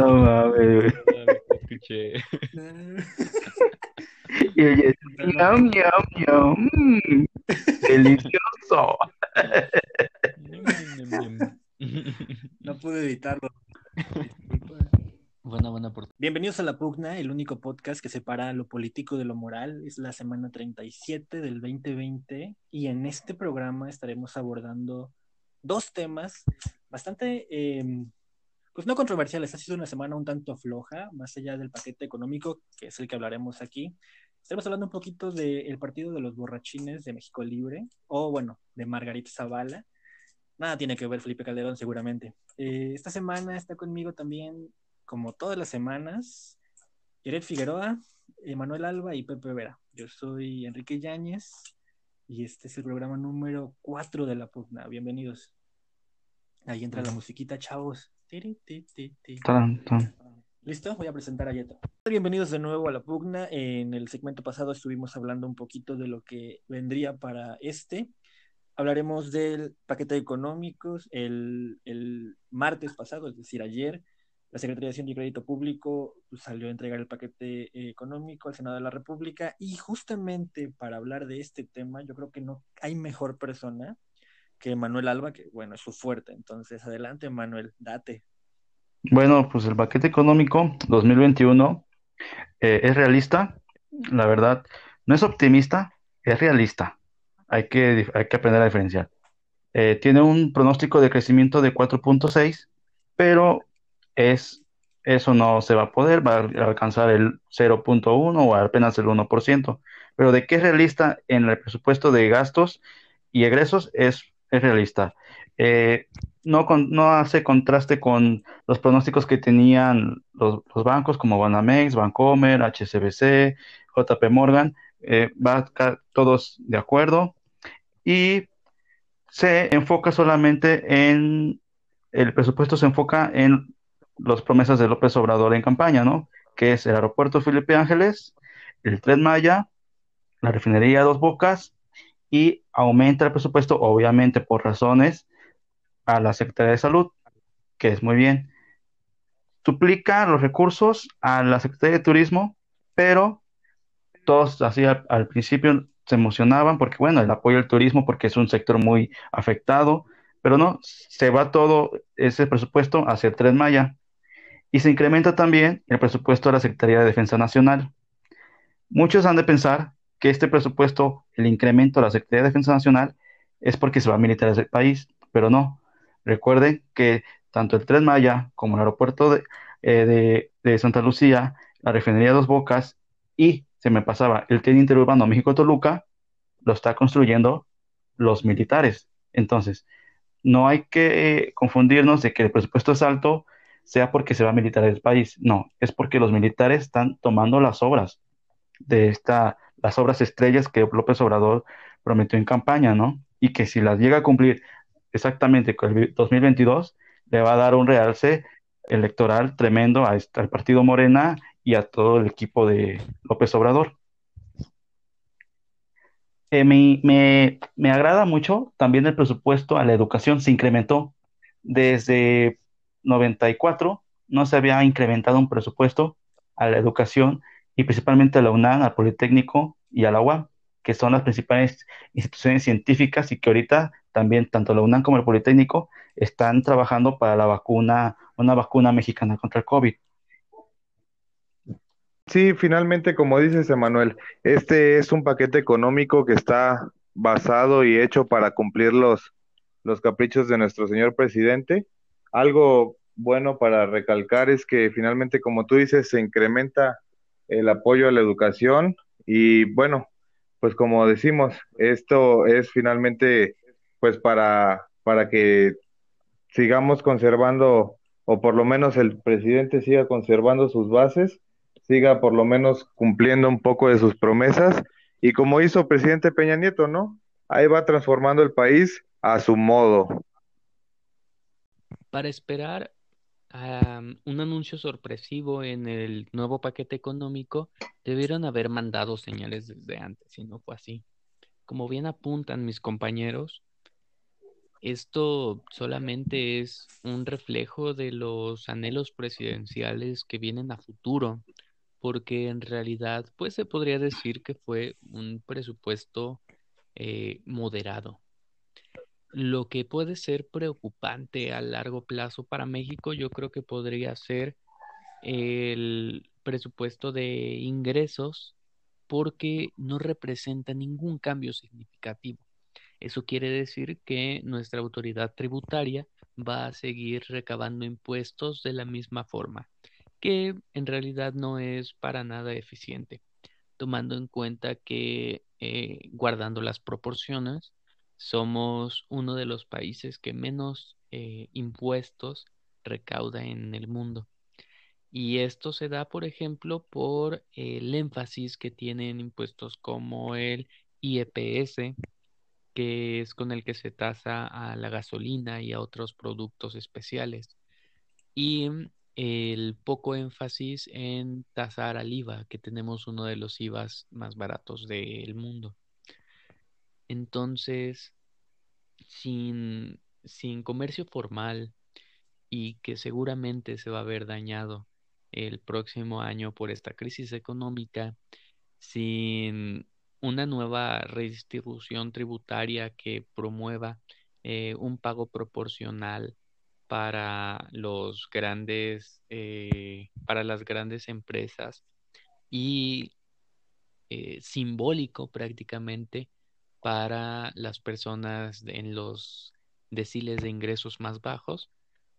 No mames. Escuché. Y ella, ñam, ñam, ñam. Delicioso. No pude evitarlo. Buena, buena por Bienvenidos a La Pugna, el único podcast que separa lo político de lo moral. Es la semana 37 del 2020 y en este programa estaremos abordando dos temas bastante, eh, pues no controversiales. Ha sido una semana un tanto floja, más allá del paquete económico, que es el que hablaremos aquí. Estaremos hablando un poquito del partido de los borrachines de México Libre, o bueno, de Margarita Zavala. Nada tiene que ver Felipe Calderón, seguramente. Eh, esta semana está conmigo también como todas las semanas, Jared Figueroa, Manuel Alba y Pepe Vera. Yo soy Enrique Yáñez y este es el programa número 4 de La Pugna. Bienvenidos. Ahí entra la musiquita, chavos. ¿Listo? Voy a presentar a Yeto. Bienvenidos de nuevo a La Pugna. En el segmento pasado estuvimos hablando un poquito de lo que vendría para este. Hablaremos del paquete económicos. El, el martes pasado, es decir, ayer, la Secretaría de y Crédito Público pues, salió a entregar el paquete eh, económico al Senado de la República y justamente para hablar de este tema yo creo que no hay mejor persona que Manuel Alba, que bueno, es su fuerte. Entonces, adelante Manuel, date. Bueno, pues el paquete económico 2021 eh, es realista, la verdad, no es optimista, es realista. Hay que, hay que aprender a diferenciar. Eh, tiene un pronóstico de crecimiento de 4.6, pero es, eso no se va a poder, va a alcanzar el 0.1 o apenas el 1%. Pero de qué es realista en el presupuesto de gastos y egresos es, es realista. Eh, no, con- no hace contraste con los pronósticos que tenían los, bancos como Banamex, Bancomer, HSBC, JP Morgan, eh, va todos de acuerdo y se enfoca solamente en, el presupuesto se enfoca en las promesas de López Obrador en campaña, ¿no? Que es el aeropuerto Felipe Ángeles, el Tren Maya, la refinería Dos Bocas y aumenta el presupuesto, obviamente por razones, a la Secretaría de Salud, que es muy bien duplica los recursos a la Secretaría de Turismo, pero todos así al, principio se emocionaban porque, bueno, el apoyo al turismo porque es un sector muy afectado, pero no, se va todo ese presupuesto hacia Tren Maya y se incrementa también el presupuesto de la Secretaría de Defensa Nacional. Muchos han de pensar que este presupuesto, el incremento de la Secretaría de Defensa Nacional, es porque se va a militarizar el país, pero no. Recuerden que tanto el Tren Maya como el aeropuerto de, eh, de- de Santa Lucía, la refinería Dos Bocas y se me pasaba el tren interurbano México-Toluca, lo está construyendo los militares. Entonces, no hay que eh, confundirnos de que el presupuesto es alto sea porque se va a militarizar el país. No, es porque los militares están tomando las obras de esta, las obras estrellas que López Obrador prometió en campaña, ¿no? Y que si las llega a cumplir exactamente con el 2022, le va a dar un realce electoral tremendo a al partido Morena y a todo el equipo de López Obrador. Eh, me, me- me agrada mucho también el presupuesto a la educación, se incrementó desde 94, no se había incrementado un presupuesto a la educación y principalmente a la UNAM, al Politécnico y a la UAM, que son las principales instituciones científicas y que ahorita también tanto la UNAM como el Politécnico están trabajando para la vacuna, una vacuna mexicana contra el COVID. Sí, finalmente, como dices, Emanuel, este es un paquete económico que está basado y hecho para cumplir los, los caprichos de nuestro señor presidente. Algo bueno para recalcar es que finalmente, como tú dices, se incrementa el apoyo a la educación y bueno, pues como decimos, esto es finalmente pues para, para que sigamos conservando, o por lo menos el presidente siga conservando sus bases siga por lo menos cumpliendo un poco de sus promesas y como hizo presidente Peña Nieto, ¿no? Ahí va transformando el país a su modo. Para esperar un anuncio sorpresivo en el nuevo paquete económico, debieron haber mandado señales desde antes, y no fue así. Como bien apuntan mis compañeros, Esto solamente es un reflejo de los anhelos presidenciales que vienen a futuro, porque en realidad, pues se podría decir que fue un presupuesto eh, moderado. Lo que puede ser preocupante a largo plazo para México, yo creo que podría ser el presupuesto de ingresos porque no representa ningún cambio significativo. Eso quiere decir que nuestra autoridad tributaria va a seguir recabando impuestos de la misma forma, que en realidad no es para nada eficiente, tomando en cuenta que, eh, guardando las proporciones, somos uno de los países que menos eh, impuestos recauda en el mundo. Y esto se da, por ejemplo, por el énfasis que tienen impuestos como el IEPS, que es con el que se tasa a la gasolina y a otros productos especiales. Y el poco énfasis en tasar al IVA, que tenemos uno de los IVAs más baratos del mundo. Entonces, sin, sin comercio formal y que seguramente se va a ver dañado el próximo año por esta crisis económica, sin una nueva redistribución tributaria que promueva eh, un pago proporcional para los grandes, eh, para las grandes empresas y eh, simbólico prácticamente para las personas en los deciles de ingresos más bajos,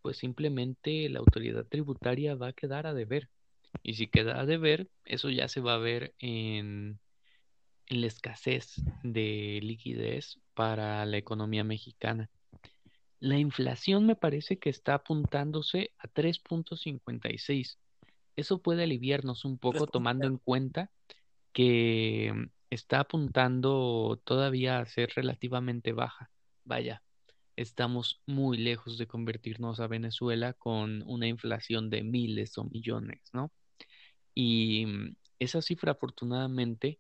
pues simplemente la autoridad tributaria va a quedar a deber. Y si queda a deber, eso ya se va a ver en, en la escasez de liquidez para la economía mexicana. La inflación me parece que está apuntándose a 3.56. Eso puede aliviarnos un poco tomando en cuenta que está apuntando todavía a ser relativamente baja. Vaya, estamos muy lejos de convertirnos a Venezuela con una inflación de miles o millones, ¿no? Y mm, esa cifra afortunadamente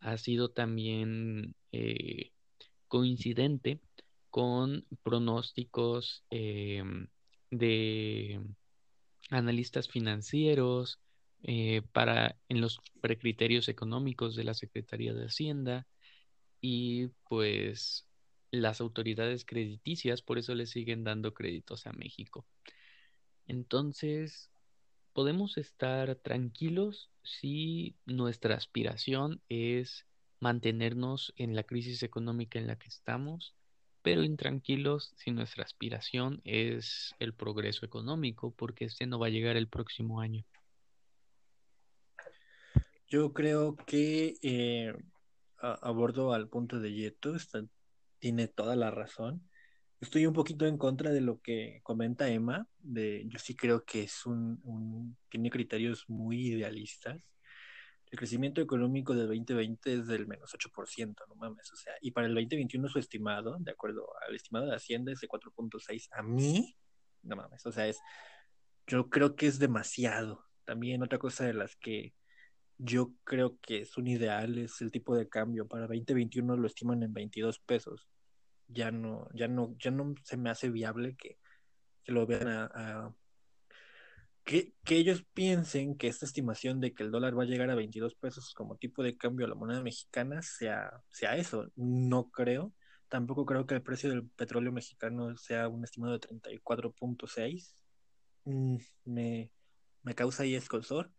ha sido también eh, coincidente con pronósticos em, de analistas financieros eh, para en los precriterios económicos de la Secretaría de Hacienda y pues las autoridades crediticias por eso le siguen dando créditos a México. Entonces, podemos estar tranquilos si nuestra aspiración es mantenernos en la crisis económica en la que estamos, pero intranquilos si nuestra aspiración es el progreso económico, porque este no va a llegar el próximo año. Yo creo que eh, abordo al punto de Yeto, tiene toda la razón. Estoy un poquito en contra de lo que comenta Emma, de yo sí creo que es un, tiene criterios muy idealistas. El crecimiento económico del 2020 es del menos 8%, no mames, o sea, y para el 2021 su estimado, de acuerdo al estimado de Hacienda, es de 4.6. A mí, no mames, o sea, es, yo creo que es demasiado. También otra cosa de las que yo creo que es un ideal, es el tipo de cambio. Para 2021 lo estiman en 22 pesos. Ya no, ya no, ya no se me hace viable que, lo vean a, que, que, ellos piensen que esta estimación de que el dólar va a llegar a 22 pesos como tipo de cambio a la moneda mexicana sea, sea eso. No creo. Tampoco creo que el precio del petróleo mexicano sea un estimado de 34.6. Mm, me, me causa ahí escosor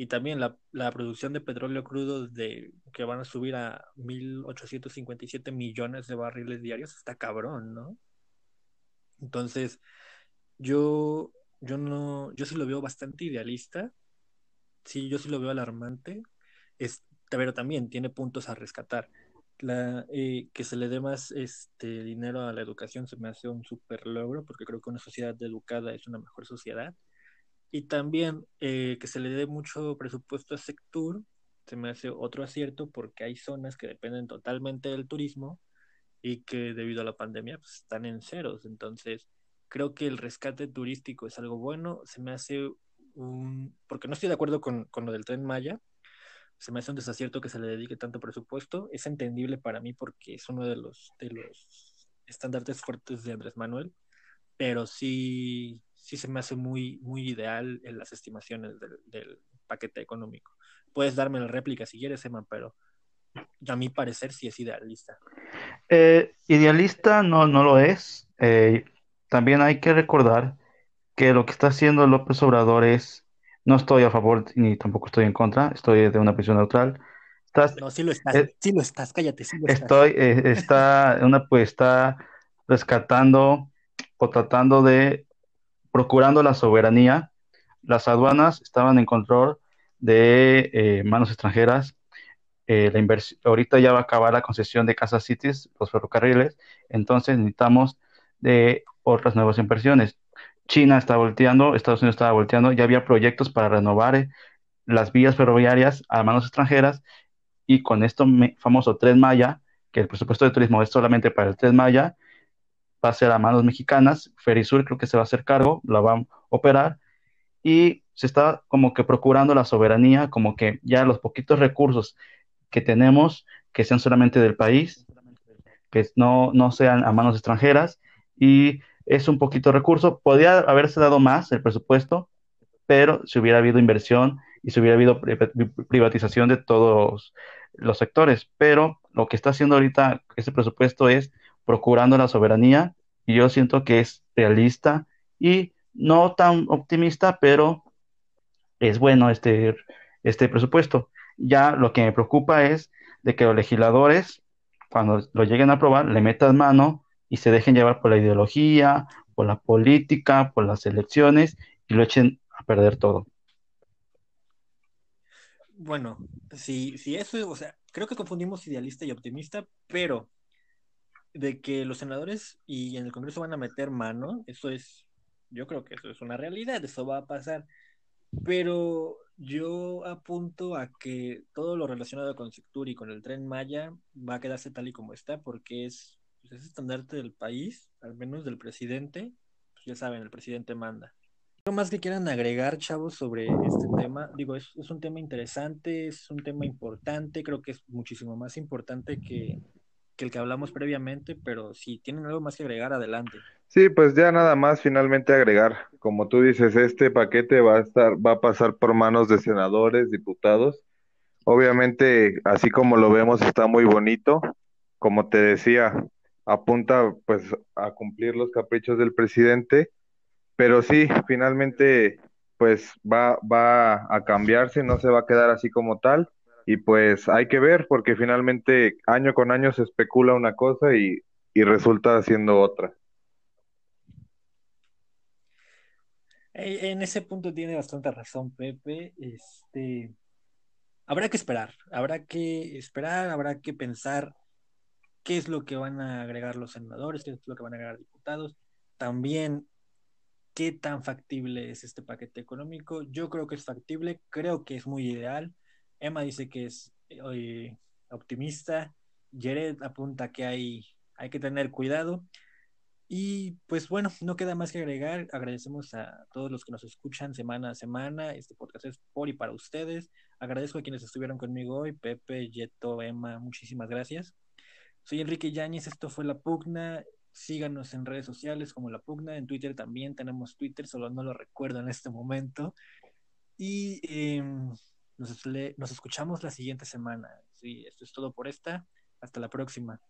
y también la, producción de petróleo crudo de, que van a subir a 1.857 millones de barriles diarios está cabrón, ¿no? Entonces, yo, yo no, yo sí lo veo bastante idealista, sí, yo sí lo veo alarmante, es, pero también tiene puntos a rescatar. La, eh, que se le dé más este dinero a la educación se me hace un súper logro porque creo que una sociedad educada es una mejor sociedad y también eh, que se le dé mucho presupuesto a Sectur, se me hace otro acierto porque hay zonas que dependen totalmente del turismo y que debido a la pandemia pues, están en ceros. Entonces, creo que el rescate turístico es algo bueno. Se me hace un... porque no estoy de acuerdo con, con lo del tren Maya. Se me hace un desacierto que se le dedique tanto presupuesto. Es entendible para mí porque es uno de los, de los estandartes fuertes de Andrés Manuel, pero sí, sí se me hace muy, muy ideal en las estimaciones del, paquete económico. Puedes darme la réplica si quieres, Emma, pero a mi parecer sí es idealista. Eh, idealista no, no lo es. Eh, también hay que recordar que lo que está haciendo López Obrador es, no estoy a favor ni tampoco estoy en contra, estoy de una posición neutral. no, sí lo estás, eh, sí lo estás, cállate, sí lo estoy, está, una, pues, está rescatando o tratando de, procurando la soberanía. Las aduanas estaban en control de manos extranjeras eh, la ahorita ya va a acabar la concesión de Casa Cities, los ferrocarriles, entonces necesitamos de otras nuevas inversiones. China está volteando, Estados Unidos estaba volteando, ya había proyectos para renovar eh, las vías ferroviarias a manos extranjeras y con esto famoso Tren Maya, que el presupuesto de turismo es solamente para el Tren Maya, va a ser a manos mexicanas, Ferisur creo que se va a hacer cargo, la va a operar y se está como que procurando la soberanía, como que ya los poquitos recursos que tenemos que sean solamente del país, que no, no sean a manos extranjeras y es un poquito recurso. Podría haberse dado más el presupuesto, pero si hubiera habido inversión y si hubiera habido privatización de todos los sectores. Pero lo que está haciendo ahorita ese presupuesto es procurando la soberanía y yo siento que es realista y no tan optimista, pero es bueno este, este presupuesto. Ya lo que me preocupa es de que los legisladores, cuando lo lleguen a aprobar, le metan mano y se dejen llevar por la ideología, por la política, por las elecciones y lo echen a perder todo. Bueno, si, si eso, o sea, creo que confundimos idealista y optimista, pero de que los senadores y en el Congreso van a meter mano, eso es, yo creo que eso es una realidad, eso va a pasar. Pero yo apunto a que todo lo relacionado con Sectur y con el tren Maya va a quedarse tal y como está, porque es, pues, es estandarte del país, al menos del presidente. Pues, ya saben, el presidente manda. ¿Algo más que quieran agregar, chavos, sobre este tema? Digo, es, es un tema interesante, es un tema importante, creo que es muchísimo más importante que, que el que hablamos previamente, pero si tienen algo más que agregar, adelante. Sí, pues ya nada más finalmente agregar, como tú dices, este paquete va a estar, va a pasar por manos de senadores, diputados. Obviamente, así como lo vemos, está muy bonito. Como te decía, apunta pues a cumplir los caprichos del presidente, pero sí, finalmente pues va, va a cambiarse, no se va a quedar así como tal y pues hay que ver porque finalmente año con año se especula una cosa y, resulta siendo otra. En ese punto tiene bastante razón Pepe. Este, habrá que esperar, habrá que esperar, habrá que pensar qué es lo que van a agregar los senadores, qué es lo que van a agregar diputados. También qué tan factible es este paquete económico. Yo creo que es factible, creo que es muy ideal. Emma dice que es eh, optimista. Jared apunta que hay, hay que tener cuidado. Y pues bueno, no queda más que agregar. Agradecemos a todos los que nos escuchan semana a semana. Este podcast es por y para ustedes. Agradezco a quienes estuvieron conmigo hoy, Pepe, Yeto, Emma, muchísimas gracias. Soy Enrique Yáñez, esto fue La Pugna. Síganos en redes sociales como La Pugna, en Twitter también tenemos Twitter, solo no lo recuerdo en este momento. Y em, nos, escuchamos la siguiente semana. Sí, esto es todo por esta. Hasta la próxima.